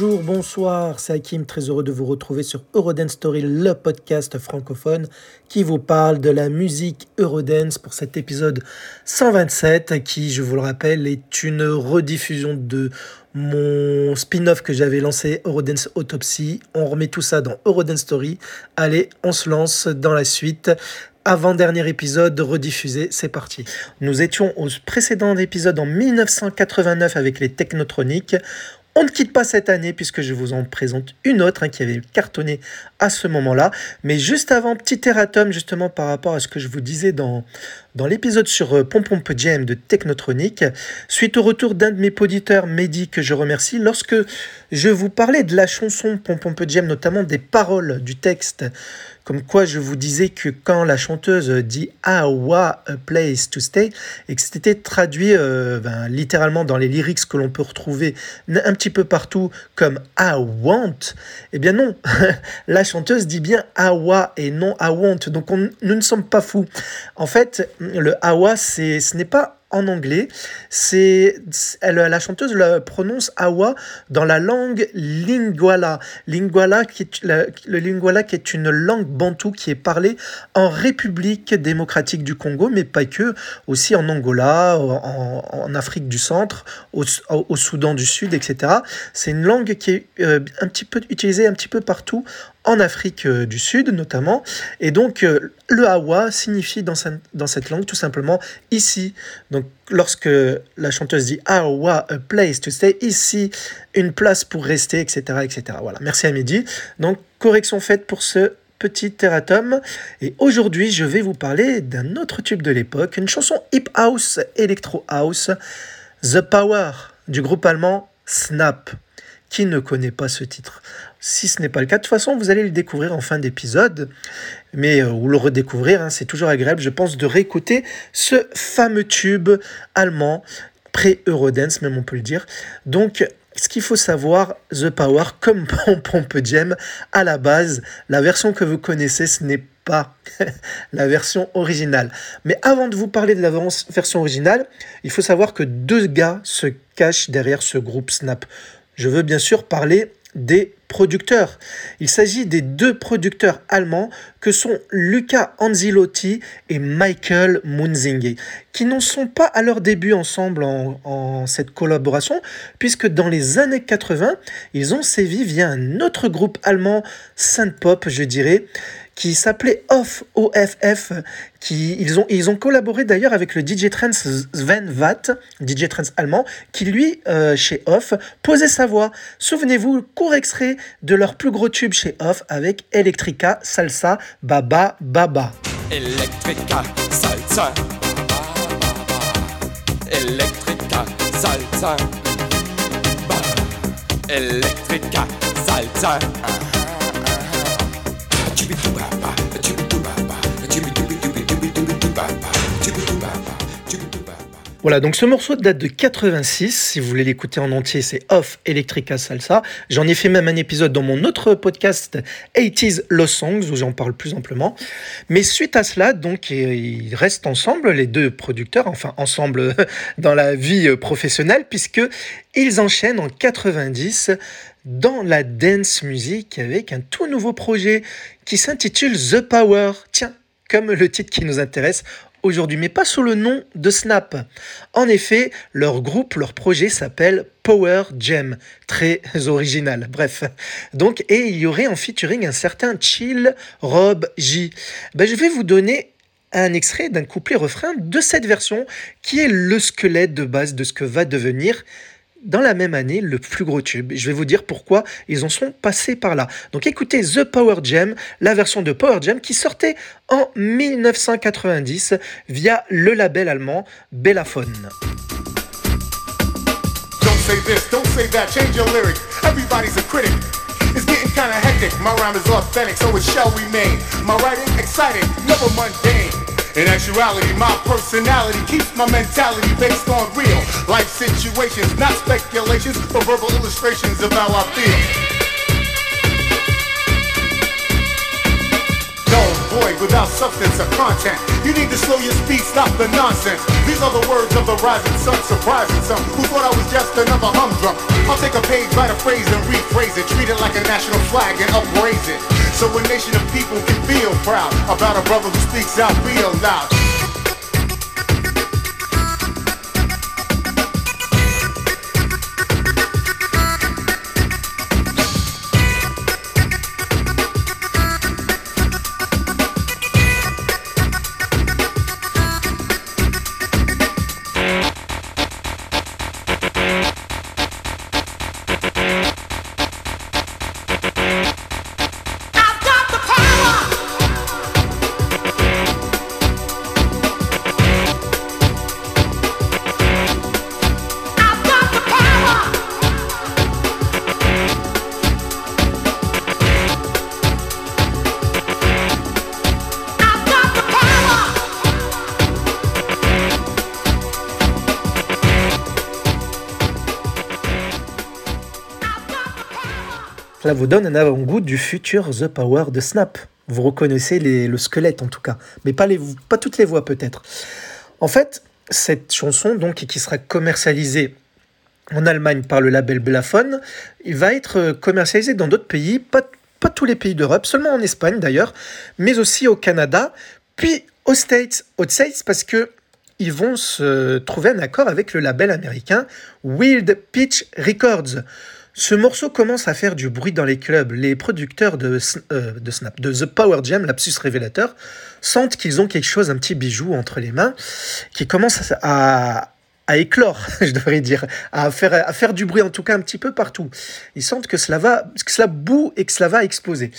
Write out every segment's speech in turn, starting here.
Bonjour, bonsoir, c'est Hakim, très heureux de vous retrouver sur Eurodance Story, le podcast francophone qui vous parle de la musique Eurodance pour cet épisode 127 qui, je vous le rappelle, est une rediffusion de mon spin-off que j'avais lancé Eurodance Autopsy. On remet tout ça dans Eurodance Story. Allez, on se lance dans la suite avant-dernier épisode rediffusé, c'est parti. Nous étions au précédent épisode en 1989 avec les Technotroniques. On ne quitte pas cette année puisque je vous en présente une autre hein, qui avait cartonné à ce moment-là. Mais juste avant, petit erratum justement par rapport à ce que je vous disais dans, dans l'épisode sur euh, Pompom Jam de Technotronic. Suite au retour d'un de mes auditeurs, Mehdi, que je remercie, lorsque je vous parlais de la chanson Pompom Jam, notamment des paroles du texte comme quoi je vous disais que quand la chanteuse dit Ah, what a place to stay, et que c'était traduit euh, ben, littéralement dans les lyrics que l'on peut retrouver un petit peu partout comme I want, eh bien non, la chanteuse dit bien Awa et non I want. Donc nous ne sommes pas fous. En fait, le Awa, ce n'est pas en anglais. C'est la chanteuse le prononce awa dans la langue lingwala. Lingwala qui est le lingwala qui est une langue bantoue qui est parlée en République démocratique du Congo, mais pas que, aussi en Angola, en, Afrique du Centre, au, Soudan du Sud, etc. C'est une langue qui est euh, un petit peu utilisée un petit peu partout en Afrique euh, du Sud notamment. Et donc euh, le Hawa signifie dans, cette langue tout simplement ici. Donc lorsque la chanteuse dit Hawa, a place to stay, ici, une place pour rester, etc. etc. Voilà, merci à midi. Donc correction faite pour ce petit terratum. Et aujourd'hui, je vais vous parler d'un autre tube de l'époque, une chanson hip house, electro house, The Power du groupe allemand Snap. Qui ne connaît pas ce titre? Si ce n'est pas le cas, de toute façon, vous allez le découvrir en fin d'épisode, mais euh, ou le redécouvrir, hein, c'est toujours agréable, je pense, de réécouter ce fameux tube allemand, pré-Eurodance, même on peut le dire. Donc, ce qu'il faut savoir, The Power, comme Pompe Jam, à la base, la version que vous connaissez, ce n'est pas la version originale. Mais avant de vous parler de la version originale, il faut savoir que deux gars se cachent derrière ce groupe Snap. Je veux bien sûr parler des producteurs. Il s'agit des deux producteurs allemands que sont Luca Anzilotti et Michael Munzinge, qui n'en sont pas à leur début ensemble en, en, cette collaboration, puisque dans les années 80, ils ont sévi via un autre groupe allemand, synth-pop, je dirais, qui s'appelait Off OFF. Qui, ils, ont, ils ont collaboré d'ailleurs avec le DJ Trans Sven Watt, DJ Trans allemand, qui lui, euh, chez Off, posait sa voix. Souvenez-vous, court extrait de leur plus gros tube chez Off avec Electrica, Salsa, Baba, Baba. Electrica, Salsa. Electrica, Salsa. Electrica, Salsa. Voilà, donc ce morceau date de 86. Si vous voulez l'écouter en entier, c'est Off Electrica Salsa. J'en ai fait même un épisode dans mon autre podcast 80s Lost Songs où j'en parle plus amplement. Mais suite à cela, donc, ils restent ensemble, les deux producteurs, enfin ensemble dans la vie professionnelle, puisque ils enchaînent en 90 dans la dance music avec un tout nouveau projet qui s'intitule The Power. Tiens, comme le titre qui nous intéresse aujourd'hui, mais pas sous le nom de Snap. En effet, leur groupe, leur projet s'appelle Power Jam, très original. Bref, donc et il y aurait en featuring un certain Chill Rob J. Ben, je vais vous donner un extrait d'un couplet refrain de cette version qui est le squelette de base de ce que va devenir dans la même année le plus gros tube. Je vais vous dire pourquoi ils en sont passés par là. Donc écoutez The Power Jam, la version de Power Jam qui sortait en 1990 via le label allemand Bellaphone. Don't say this, don't say that, change your lyric. Everybody's a critic. It's getting kinda hectic. My rhyme is authentic, so it shall remain. My writing exciting, never mundane. In actuality, my personality keeps my mentality based on real life situations, not speculations, but verbal illustrations of how I feel. Void without substance or content. You need to slow your speed, stop the nonsense. These are the words of the rising sun, surprising some who thought I was just another humdrum. I'll take a page, write a phrase, and rephrase it. Treat it like a national flag and upraise it. So a nation of people can feel proud about a brother who speaks out real loud. Vous donne un avant-goût du futur The Power de Snap. Vous reconnaissez le squelette en tout cas, mais pas, les, pas toutes les voix peut-être. En fait, cette chanson, donc, qui sera commercialisée en Allemagne par le label Blafon, il va être commercialisé dans d'autres pays, pas, pas tous les pays d'Europe, seulement en Espagne d'ailleurs, mais aussi au Canada, puis aux States, aux States parce que ils vont se trouver un accord avec le label américain Wild Pitch Records. Ce morceau commence à faire du bruit dans les clubs. Les producteurs de, euh, The Power Jam, l'absus révélateur, sentent qu'ils ont quelque chose, un petit bijou entre les mains, qui commence à, éclore, je devrais dire, à faire, du bruit en tout cas un petit peu partout. Ils sentent que cela va, boue et que cela va exploser.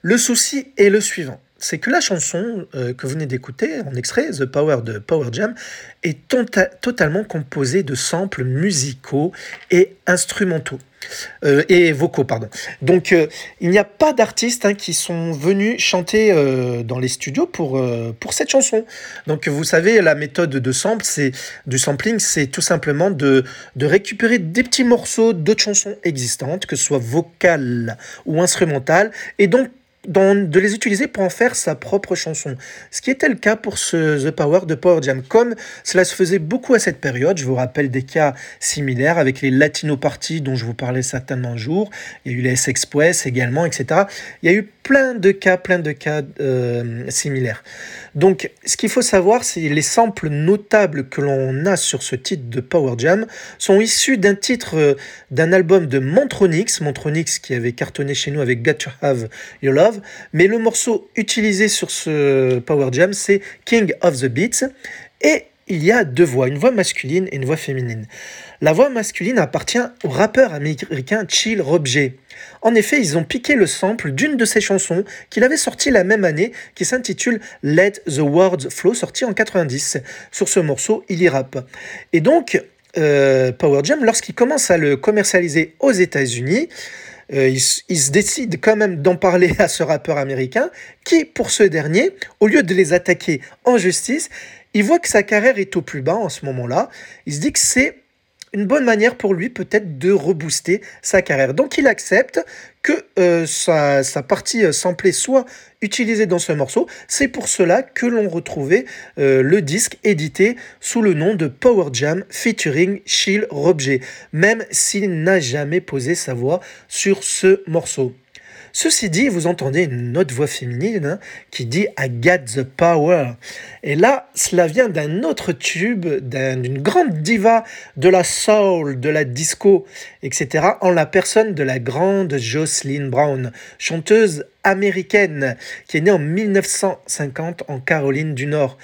Le souci est le suivant c'est que la chanson euh, que vous venez d'écouter en extrait, The Power de Power Jam, est tota-, totalement composée de samples musicaux et instrumentaux. Euh, et vocaux, pardon. Donc, euh, il n'y a pas d'artistes hein, qui sont venus chanter dans les studios pour, pour cette chanson. Donc, vous savez, la méthode de sample, c'est du sampling, c'est tout simplement de, de récupérer des petits morceaux d'autres chansons existantes, que ce soit vocales ou instrumentales, et donc de les utiliser pour en faire sa propre chanson. Ce qui était le cas pour The Power de Power Jam. Comme cela se faisait beaucoup à cette période, je vous rappelle des cas similaires avec les Latino Party dont je vous parlais certainement un jour. Il y a eu les S-Express également, etc. Il y a eu plein de cas, plein de cas euh, similaires. Donc, ce qu'il faut savoir, c'est les samples notables que l'on a sur ce titre de Power Jam sont issus d'un titre euh, d'un album de Montronix, Montronix qui avait cartonné chez nous avec Got to Have Your Love, mais le morceau utilisé sur ce Power Jam, c'est King of the Beats, et il y a deux voix, une voix masculine et une voix féminine. La voix masculine appartient au rappeur américain Chill Robjet. En effet, ils ont piqué le sample d'une de ses chansons qu'il avait sorti la même année, qui s'intitule Let the Words Flow, sorti en 90. Sur ce morceau, il y rappe. Et donc, euh, Power Jam, lorsqu'il commence à le commercialiser aux États-Unis, euh, il, se décide quand même d'en parler à ce rappeur américain qui, pour ce dernier, au lieu de les attaquer en justice, il voit que sa carrière est au plus bas en ce moment-là. Il se dit que c'est une bonne manière pour lui peut-être de rebooster sa carrière. Donc il accepte que euh, sa, partie euh, samplée soit utilisée dans ce morceau. C'est pour cela que l'on retrouvait euh, le disque édité sous le nom de Power Jam featuring Chill Robjet, même s'il n'a jamais posé sa voix sur ce morceau. Ceci dit, vous entendez une autre voix féminine hein, qui dit I got the power. Et là, cela vient d'un autre tube, d'une grande diva de la soul, de la disco, etc., en la personne de la grande Jocelyn Brown, chanteuse américaine qui est née en 1950 en Caroline du Nord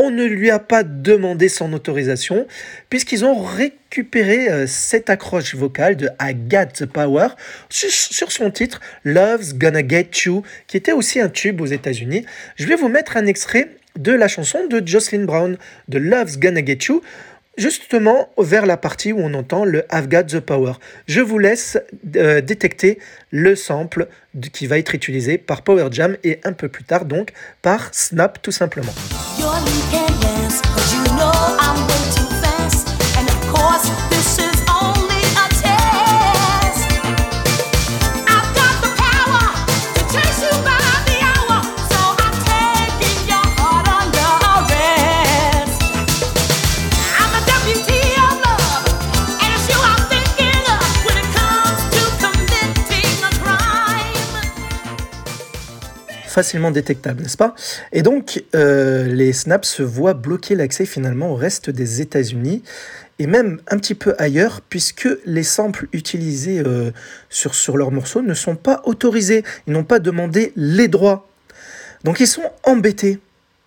on ne lui a pas demandé son autorisation, puisqu'ils ont récupéré euh, cette accroche vocale de I Got the Power sur, son titre Love's Gonna Get You, qui était aussi un tube aux États-Unis. Je vais vous mettre un extrait de la chanson de Jocelyn Brown, de Love's Gonna Get You justement vers la partie où on entend le I've Got the Power. Je vous laisse euh, détecter le sample qui va être utilisé par Power Jam et un peu plus tard donc par Snap tout simplement. Facilement détectable, n'est-ce pas? Et donc, euh, les snaps se voient bloquer l'accès finalement au reste des États-Unis et même un petit peu ailleurs, puisque les samples utilisés euh, sur, sur leurs morceaux ne sont pas autorisés. Ils n'ont pas demandé les droits. Donc ils sont embêtés.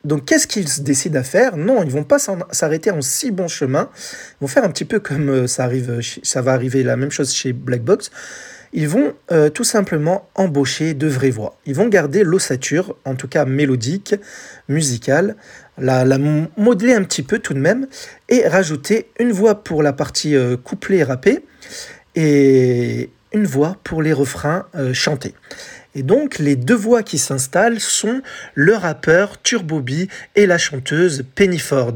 Donc qu'est-ce qu'ils décident à faire? Non, ils vont pas s'arrêter en si bon chemin. Ils vont faire un petit peu comme euh, ça, arrive, ça va arriver la même chose chez Black Box ils vont euh, tout simplement embaucher de vraies voix. Ils vont garder l'ossature, en tout cas mélodique, musicale, la, modeler un petit peu tout de même, et rajouter une voix pour la partie euh, couplée et et une voix pour les refrains euh, chantés. Et donc, les deux voix qui s'installent sont le rappeur Turboby et la chanteuse Penny Ford.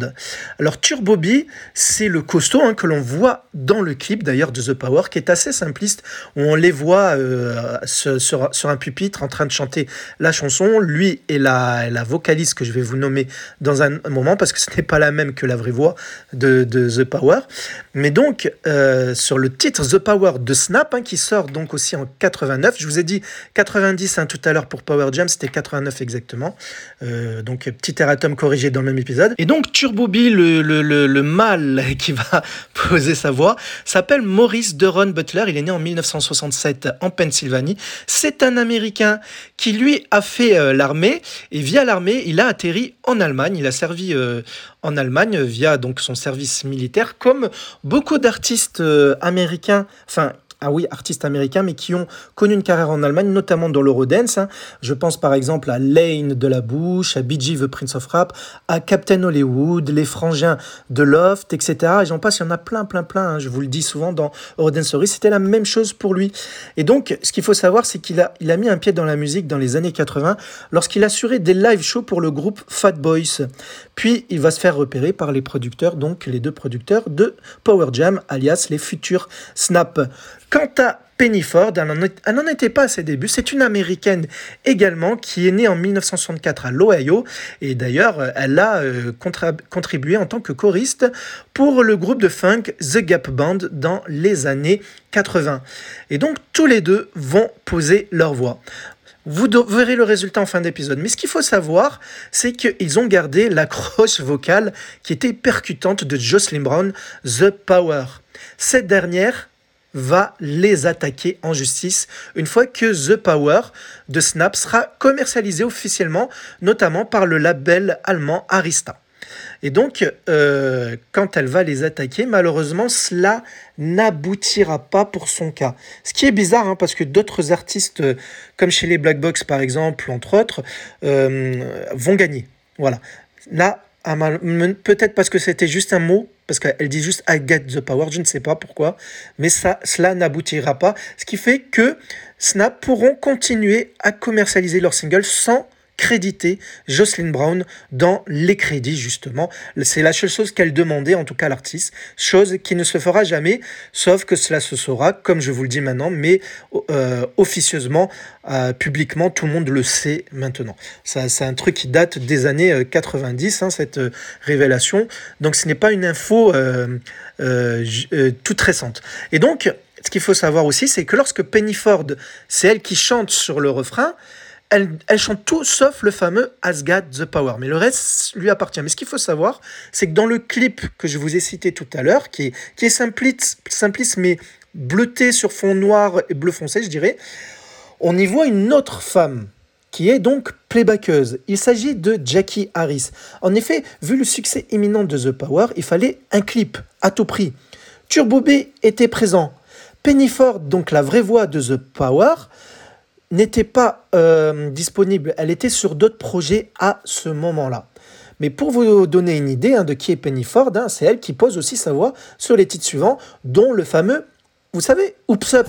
Alors, Turboby, c'est le costaud hein, que l'on voit dans le clip d'ailleurs de The Power, qui est assez simpliste, où on les voit euh, sur, un pupitre en train de chanter la chanson. Lui et la, la vocaliste que je vais vous nommer dans un moment, parce que ce n'est pas la même que la vraie voix de, The Power. Mais donc, euh, sur le titre The Power de Snap, hein, qui sort donc aussi en 89, je vous ai dit 89 90 hein, tout à l'heure pour Power Jam, c'était 89 exactement. Euh, donc petit erratum corrigé dans le même épisode. Et donc Turbo le, le, le, mâle qui va poser sa voix, s'appelle Maurice Deron Butler. Il est né en 1967 en Pennsylvanie. C'est un Américain qui lui a fait euh, l'armée et via l'armée, il a atterri en Allemagne. Il a servi euh, en Allemagne via donc son service militaire, comme beaucoup d'artistes américains, enfin ah oui, artistes américains, mais qui ont connu une carrière en Allemagne, notamment dans l'Eurodance. Hein. Je pense par exemple à Lane de la Bouche, à BG The Prince of Rap, à Captain Hollywood, les frangins de Loft, etc. Et j'en passe, il y en a plein, plein, plein. Hein. Je vous le dis souvent dans Eurodance Story, c'était la même chose pour lui. Et donc, ce qu'il faut savoir, c'est qu'il a, il a mis un pied dans la musique dans les années 80 lorsqu'il assurait des live shows pour le groupe Fat Boys. Puis, il va se faire repérer par les producteurs, donc les deux producteurs de Power Jam, alias les futurs Snap. Quant à Penny Ford, elle n'en était pas à ses débuts. C'est une américaine également qui est née en 1964 à l'Ohio. Et d'ailleurs, elle a euh, contribué en tant que choriste pour le groupe de funk The Gap Band dans les années 80. Et donc, tous les deux vont poser leur voix. Vous verrez le résultat en fin d'épisode. Mais ce qu'il faut savoir, c'est qu'ils ont gardé la croche vocale qui était percutante de Jocelyn Brown, The Power. Cette dernière va les attaquer en justice une fois que The Power de Snap sera commercialisé officiellement, notamment par le label allemand Arista. Et donc, euh, quand elle va les attaquer, malheureusement, cela n'aboutira pas pour son cas. Ce qui est bizarre, hein, parce que d'autres artistes, euh, comme chez les Black Box par exemple, entre autres, euh, vont gagner. Voilà. Là, peut-être parce que c'était juste un mot, parce qu'elle dit juste I get the power, je ne sais pas pourquoi, mais ça, cela n'aboutira pas. Ce qui fait que Snap pourront continuer à commercialiser leur single sans créditer Jocelyn Brown dans les crédits, justement. C'est la seule chose qu'elle demandait, en tout cas l'artiste, chose qui ne se fera jamais, sauf que cela se saura, comme je vous le dis maintenant, mais euh, officieusement, euh, publiquement, tout le monde le sait maintenant. Ça, c'est un truc qui date des années 90, euh, hein, cette révélation. Donc ce n'est pas une info toute récente. Et donc, ce qu'il faut savoir aussi, c'est que lorsque Penny Ford, c'est elle qui chante sur le refrain, elle, chante tout sauf le fameux Asgard the Power. Mais le reste lui appartient. Mais ce qu'il faut savoir, c'est que dans le clip que je vous ai cité tout à l'heure, qui est, simpliste mais bleuté sur fond noir et bleu foncé, je dirais, on y voit une autre femme qui est donc playbackeuse. Il s'agit de Jackie Harris. En effet, vu le succès imminent de The Power, il fallait un clip à tout prix. Turbo B était présent. Penny Ford, donc la vraie voix de The Power, n'était pas euh, disponible, elle était sur d'autres projets à ce moment-là. Mais pour vous donner une idée hein, de qui est Penny Ford, hein, c'est elle qui pose aussi sa voix sur les titres suivants, dont le fameux, vous savez, Oops Up.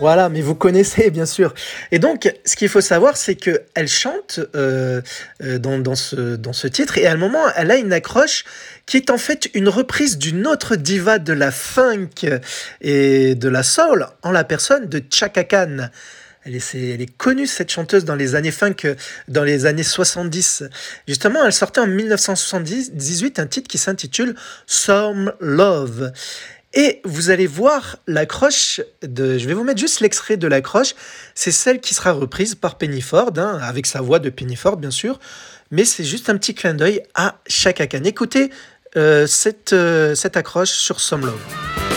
Voilà, mais vous connaissez bien sûr. Et donc, ce qu'il faut savoir, c'est que elle chante euh, euh, dans, dans, ce, dans ce titre, et à un moment, elle a une accroche qui est en fait une reprise d'une autre diva de la funk et de la soul, en la personne de Chaka Khan. Elle est, elle est, connue, cette chanteuse, dans les années funk, dans les années 70. Justement, elle sortait en 1978 un titre qui s'intitule Some Love. Et vous allez voir l'accroche de. Je vais vous mettre juste l'extrait de l'accroche. C'est celle qui sera reprise par Penny Ford, hein, avec sa voix de Penny Ford, bien sûr. Mais c'est juste un petit clin d'œil à Chaka Khan. Écoutez euh, cette, euh, cette accroche sur Some Love.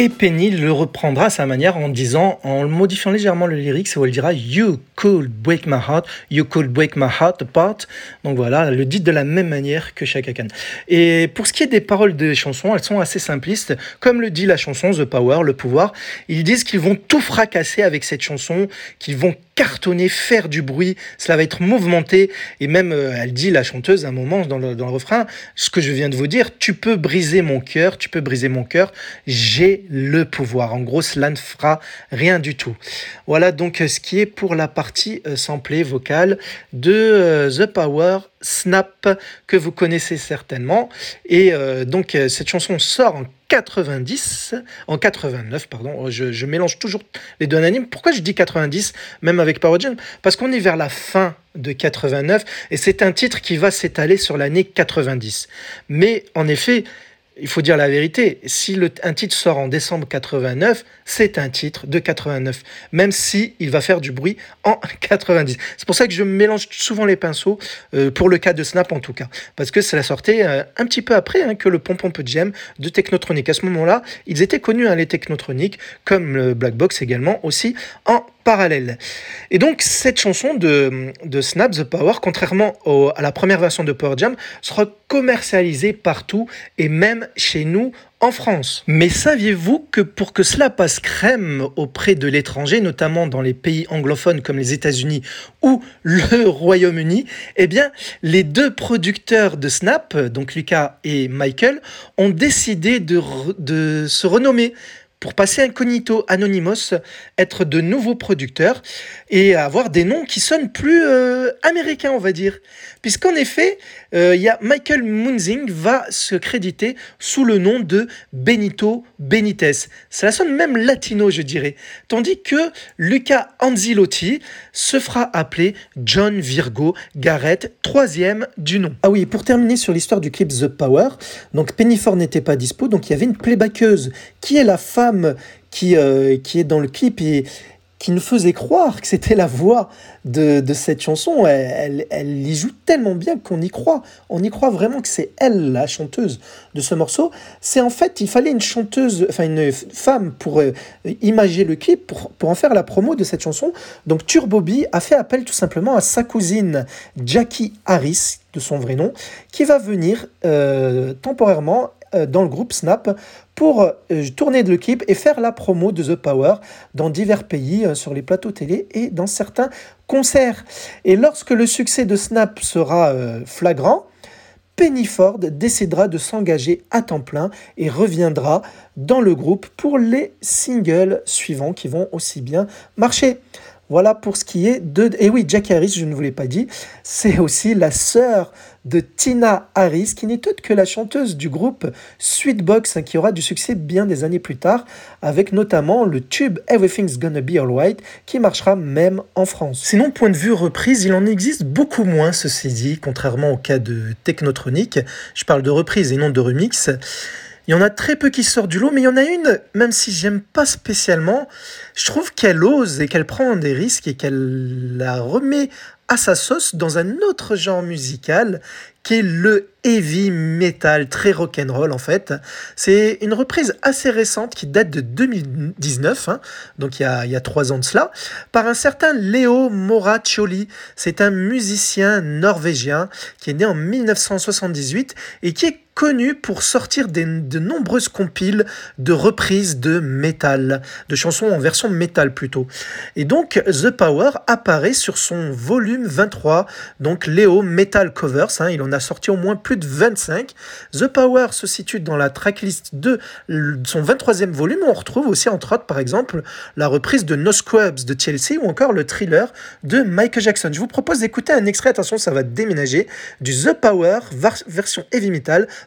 Et Penny le reprendra à sa manière en disant, en modifiant légèrement le lyrics, où elle dira You could break my heart, you could break my heart apart. Donc voilà, le dit de la même manière que Chaka Khan. Et pour ce qui est des paroles des chansons, elles sont assez simplistes. Comme le dit la chanson The Power, le pouvoir, ils disent qu'ils vont tout fracasser avec cette chanson, qu'ils vont cartonner, faire du bruit, cela va être mouvementé. Et même, euh, elle dit, la chanteuse, à un moment, dans le, dans le refrain, ce que je viens de vous dire, tu peux briser mon cœur, tu peux briser mon cœur, j'ai le pouvoir. En gros, cela ne fera rien du tout. Voilà donc ce qui est pour la partie euh, samplée vocale de euh, The Power Snap que vous connaissez certainement. Et euh, donc cette chanson sort en 90, en 89, pardon, je, mélange toujours les deux anonymes. Pourquoi je dis 90, même avec Power Jam? Parce qu'on est vers la fin de 89 et c'est un titre qui va s'étaler sur l'année 90. Mais en effet, il faut dire la vérité, si un titre sort en décembre 89, c'est un titre de 89, même si il va faire du bruit en 90. C'est pour ça que je mélange souvent les pinceaux, euh, pour le cas de Snap en tout cas, parce que ça sortait euh, un petit peu après hein, que le Pompon Peu Jam de Technotronic. À ce moment-là, ils étaient connus, hein, les Technotronic, comme le Black Box également, aussi en parallèle. Et donc cette chanson de, de Snap the Power, contrairement à la première version de Power Jam, sera commercialisée partout et même chez nous en France. Mais saviez-vous que pour que cela passe crème auprès de l'étranger, notamment dans les pays anglophones comme les États-Unis ou le Royaume-Uni, eh bien, les deux producteurs de Snap, donc Lucas et Michael, ont décidé de, de se renommer pour passer incognito, anonymous, être de nouveaux producteurs et avoir des noms qui sonnent plus euh, américains, on va dire. Puisqu'en effet, euh, y a Michael Munzing va se créditer sous le nom de Benito Benitez. Cela sonne même latino, je dirais. Tandis que Luca Anzilotti se fera appeler John Virgo Garrett, troisième du nom. Ah oui, pour terminer sur l'histoire du clip The Power, donc Pennyford n'était pas dispo, donc il y avait une playbackeuse qui est la femme qui, euh, qui est dans le clip et qui nous faisait croire que c'était la voix de, cette chanson. Elle, elle, y joue tellement bien qu'on y croit. On y croit vraiment que c'est elle, la chanteuse de ce morceau. C'est en fait, il fallait une chanteuse, enfin une femme pour euh, imager le clip, pour, pour en faire la promo de cette chanson. Donc Turbobi a fait appel tout simplement à sa cousine Jackie Harris, de son vrai nom, qui va venir euh, temporairement euh, dans le groupe Snap pour euh, tourner le clip et faire la promo de The Power dans divers pays, euh, sur les plateaux télé et dans certains concerts. Et lorsque le succès de Snap sera flagrant, Penny Ford décidera de s'engager à temps plein et reviendra dans le groupe pour les singles suivants qui vont aussi bien marcher. Voilà pour ce qui est de... Et oui, Jack Harris, je ne vous l'ai pas dit, c'est aussi la sœur de Tina Harris, qui n'est autre que la chanteuse du groupe Sweetbox, hein, qui aura du succès bien des années plus tard, avec notamment le tube Everything's Gonna Be Alright, qui marchera même en France. Sinon, point de vue reprise, il en existe beaucoup moins, ceci dit, contrairement au cas de Technotronic. Je parle de reprise et non de remix. Il y en a très peu qui sortent du lot, mais il y en a une, même si j'aime pas spécialement, je trouve qu'elle ose et qu'elle prend des risques et qu'elle la remet à sa sauce dans un autre genre musical qui est le heavy metal, très rock'n'roll en fait. C'est une reprise assez récente qui date de 2019, hein, donc il y, a, trois ans de cela, par un certain Leo Moraccioli. C'est un musicien norvégien qui est né en 1978 et qui est connu pour sortir de nombreuses compiles de reprises de métal, de chansons en version métal plutôt. Et donc The Power apparaît sur son volume 23, donc Léo Metal Covers, hein, il en a sorti au moins plus de 25. The Power se situe dans la tracklist de son 23e volume, on retrouve aussi entre autres par exemple la reprise de No Scrubs de Chelsea ou encore le thriller de Michael Jackson. Je vous propose d'écouter un extrait, attention ça va déménager, du The Power version heavy metal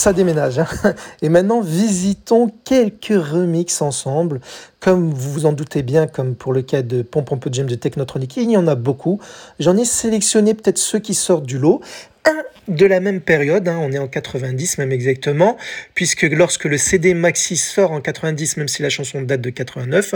ça déménage. Hein. Et maintenant, visitons quelques remixes ensemble. Comme vous vous en doutez bien, comme pour le cas de Pomp Pomp Jam de Technotronic, il y en a beaucoup. J'en ai sélectionné peut-être ceux qui sortent du lot. Un de la même période, hein, on est en 90 même exactement, puisque lorsque le CD Maxi sort en 90, même si la chanson date de 89,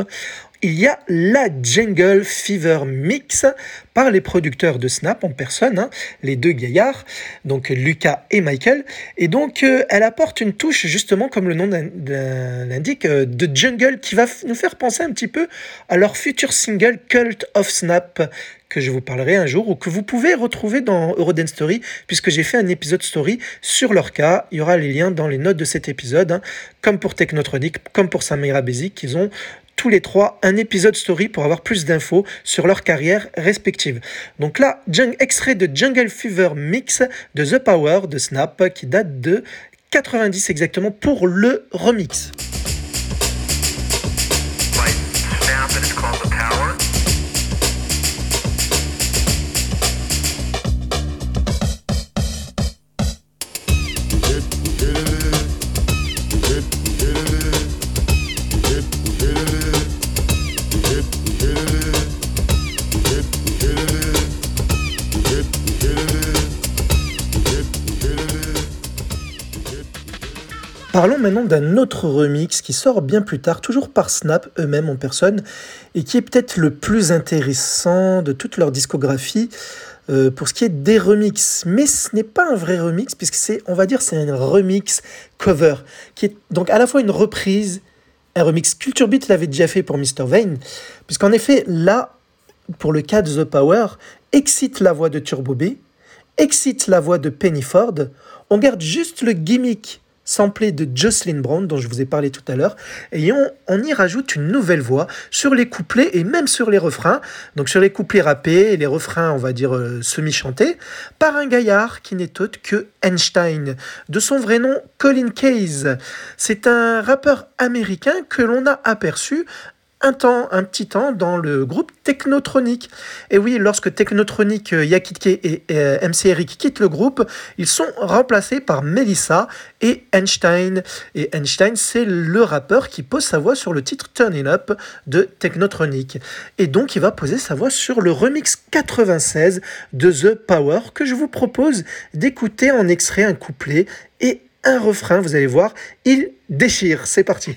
il y a la Jungle Fever Mix par les producteurs de Snap en personne, hein, les deux gaillards, donc Lucas et Michael. Et donc, euh, elle apporte une touche, justement, comme le nom l'indique, euh, de jungle qui va nous faire penser un petit peu à leur futur single Cult of Snap que je vous parlerai un jour ou que vous pouvez retrouver dans Eurodance Story puisque j'ai fait un épisode story sur leur cas. Il y aura les liens dans les notes de cet épisode, hein, comme pour Technotronic, comme pour Samira Basic, ils ont tous les trois un épisode story pour avoir plus d'infos sur leur carrière respective. Donc là, extrait de Jungle Fever Mix de The Power de Snap qui date de 90 exactement pour le remix. Parlons maintenant d'un autre remix qui sort bien plus tard, toujours par Snap eux-mêmes en personne, et qui est peut-être le plus intéressant de toute leur discographie euh, pour ce qui est des remixes. Mais ce n'est pas un vrai remix, puisque c'est, on va dire, c'est un remix cover, qui est donc à la fois une reprise, un remix Culture Beat l'avait déjà fait pour Mr. Vane, puisqu'en effet, là, pour le cas de The Power, excite la voix de Turbo B, excite la voix de Penny Ford, on garde juste le gimmick samplé de Jocelyn Brown dont je vous ai parlé tout à l'heure. Et on, y rajoute une nouvelle voix sur les couplets et même sur les refrains. Donc sur les couplets rappés et les refrains on va dire euh, semi-chantés par un gaillard qui n'est autre que Einstein de son vrai nom Colin Case. C'est un rappeur américain que l'on a aperçu un temps, un petit temps dans le groupe Technotronic. Et oui, lorsque Technotronic, euh, Yakitke et euh, MC Eric quittent le groupe, ils sont remplacés par Melissa et Einstein. Et Einstein, c'est le rappeur qui pose sa voix sur le titre Turn It Up de Technotronic. Et donc, il va poser sa voix sur le remix 96 de The Power que je vous propose d'écouter en extrait un couplet et un refrain. Vous allez voir, il déchire. C'est parti.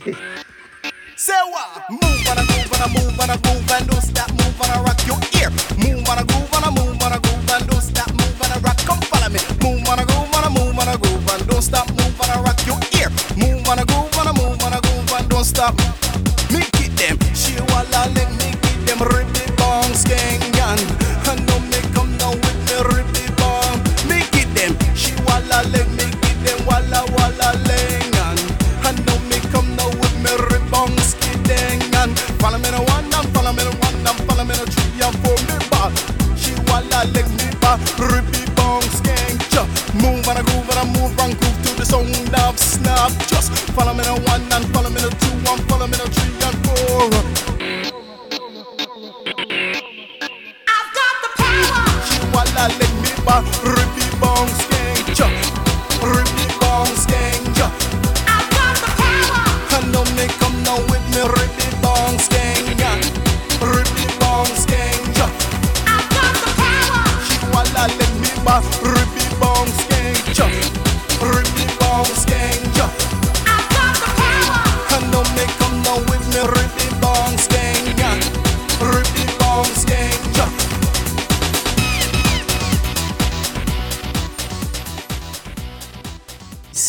Say what? Move on a groove on a move on a groove and don't stop move on a rock your ear. Move on a groove on a move on a groove and don't stop move on a rock. Come follow me. Move on a groove on a move on a groove and don't stop move on a rock your ear. Move on a groove on a move on a groove and don't stop.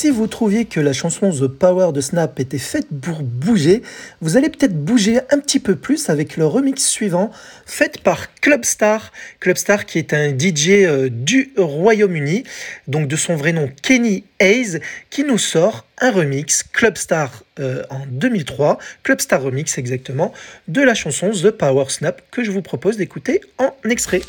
Si vous trouviez que la chanson The Power de Snap était faite pour bouger, vous allez peut-être bouger un petit peu plus avec le remix suivant, fait par Clubstar. Clubstar qui est un DJ euh, du Royaume-Uni, donc de son vrai nom Kenny Hayes, qui nous sort un remix Clubstar euh, en 2003, Clubstar Remix exactement, de la chanson The Power Snap que je vous propose d'écouter en extrait.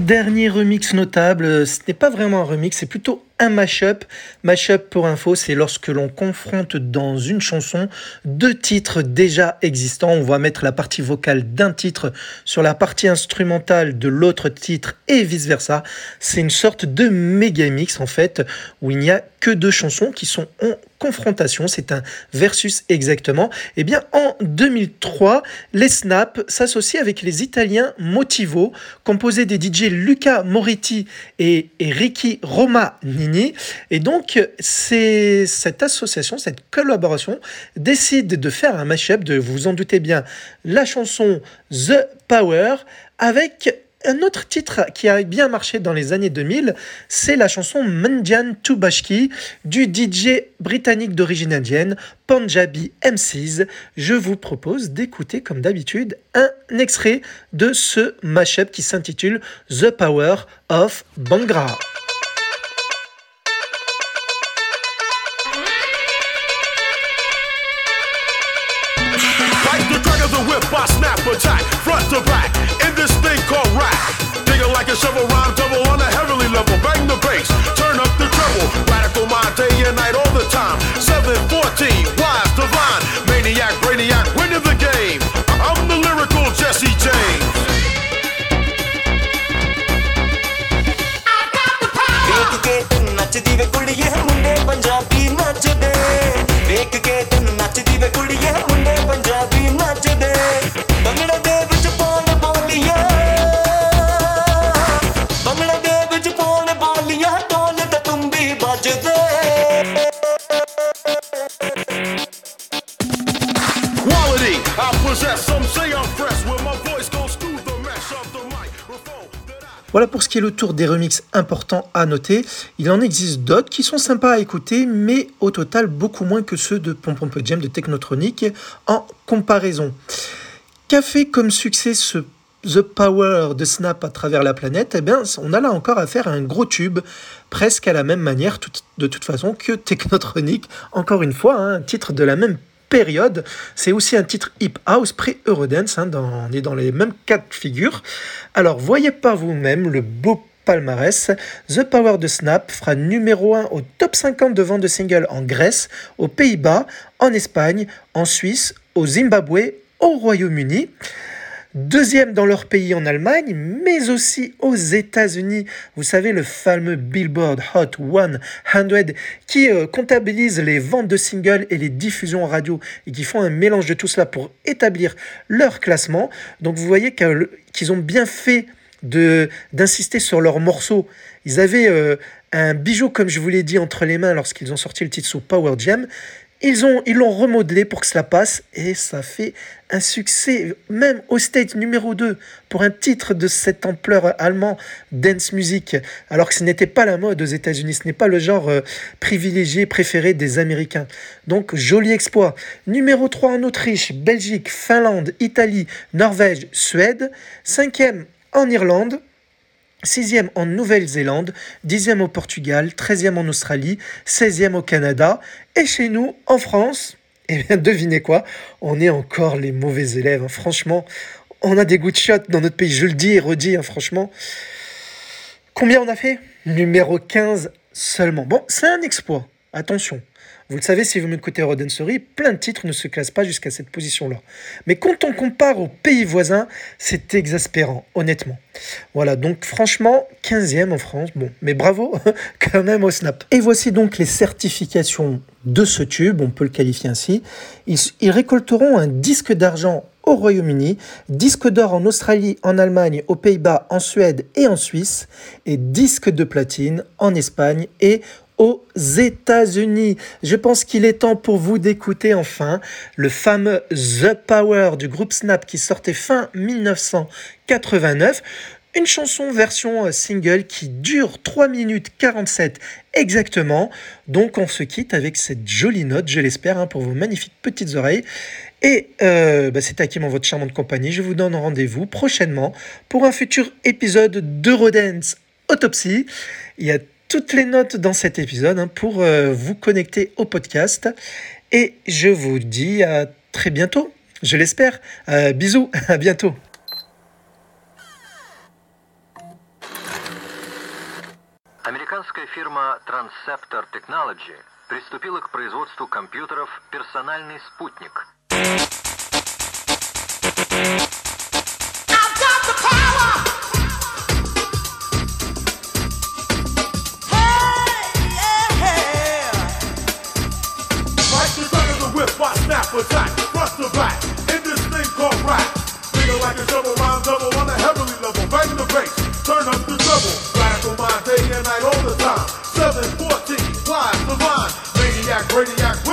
Dernier remix notable, euh, ce n'est pas vraiment un remix, c'est plutôt un mashup. Mashup pour info, c'est lorsque l'on confronte dans une chanson deux titres déjà existants. On va mettre la partie vocale d'un titre sur la partie instrumentale de l'autre titre et vice versa. C'est une sorte de méga mix en fait où il n'y a que deux chansons qui sont confrontation. C'est un versus exactement. Eh bien, en 2003, les Snap s'associent avec les Italiens Motivo, composés des DJ Luca Moretti et, et Ricky Roma Nini. Et donc, c'est cette association, cette collaboration décide de faire un mashup de, vous en doutez bien, la chanson The Power avec un autre titre qui a bien marché dans les années 2000, c'est la chanson Mandian Tubashki du DJ britannique d'origine indienne, Punjabi MCs. Je vous propose d'écouter comme d'habitude un extrait de ce mashup qui s'intitule The Power of Bangra. A shovel rhyme double on a heavenly level. Bang the bass, turn up the treble. Radical mind day and night all the time. 714, wise, divine, maniac, brainiac, winning the game. I'm the lyrical Jesse James. Voilà pour ce qui est le tour des remixes importants à noter. Il en existe d'autres qui sont sympas à écouter, mais au total beaucoup moins que ceux de Pompon Jam de Technotronic en comparaison. Qu'a fait comme succès ce The Power de Snap à travers la planète Eh bien, on a là encore affaire à un gros tube, presque à la même manière, de toute façon, que Technotronic. Encore une fois, hein, un titre de la même C'est aussi un titre hip house pré-Eurodance, hein, on est dans les mêmes cas de figure. Alors, voyez pas vous-même le beau palmarès. The Power de Snap fera numéro 1 au top 50 de vente de singles en Grèce, aux Pays-Bas, en Espagne, en Suisse, au Zimbabwe, au Royaume-Uni. Deuxième dans leur pays en Allemagne, mais aussi aux États-Unis. Vous savez, le fameux Billboard Hot 100 qui euh, comptabilise les ventes de singles et les diffusions en radio et qui font un mélange de tout cela pour établir leur classement. Donc vous voyez qu'ils ont bien fait d'insister sur leurs morceaux. Ils avaient euh, un bijou, comme je vous l'ai dit, entre les mains lorsqu'ils ont sorti le titre sous Power Jam. Ils ont ils l'ont remodelé pour que cela passe et ça fait un succès même au state numéro 2 pour un titre de cette ampleur allemand dance music alors que ce n'était pas la mode aux États-Unis, ce n'est pas le genre euh, privilégié préféré des Américains. Donc joli exploit. Numéro 3 en Autriche, Belgique, Finlande, Italie, Norvège, Suède, cinquième en Irlande, Sixième en Nouvelle-Zélande, dixième au Portugal, treizième en Australie, seizième au Canada, et chez nous, en France, eh bien devinez quoi, on est encore les mauvais élèves. hein. Franchement, on a des goûts de dans notre pays, je le dis et redis, hein, franchement. Combien on a fait? Numéro 15 seulement. Bon, c'est un exploit, attention. Vous le savez, si vous m'écoutez Roden Story, plein de titres ne se classent pas jusqu'à cette position-là. Mais quand on compare aux pays voisins, c'est exaspérant, honnêtement. Voilà, donc franchement, 15e en France. Bon, mais bravo quand même au Snap. Et voici donc les certifications de ce tube, on peut le qualifier ainsi. Ils, ils récolteront un disque d'argent au Royaume-Uni, disque d'or en Australie, en Allemagne, aux Pays-Bas, en Suède et en Suisse, et disque de platine en Espagne et aux États-Unis. Je pense qu'il est temps pour vous d'écouter enfin le fameux The Power du groupe Snap qui sortait fin 1989. Une chanson version euh, single qui dure 3 minutes 47 exactement. Donc on se quitte avec cette jolie note, je l'espère, hein, pour vos magnifiques petites oreilles. Et euh, bah, c'est Hakim en votre charmante compagnie. Je vous donne rendez-vous prochainement pour un futur épisode d'Eurodance Autopsy. Il y a toutes les notes dans cet épisode hein, pour euh, vous connecter au podcast. Et je vous dis à très bientôt, je l'espère. Euh, bisous, à bientôt. Американская фирма Transceptor Technology приступила к производству компьютеров «Персональный спутник». In this thing called rap. Feel like a double double on a heavily level, bang the bass, turn up the treble. Radical mind day and night all the time. 714, wise, divine, maniac, radiac,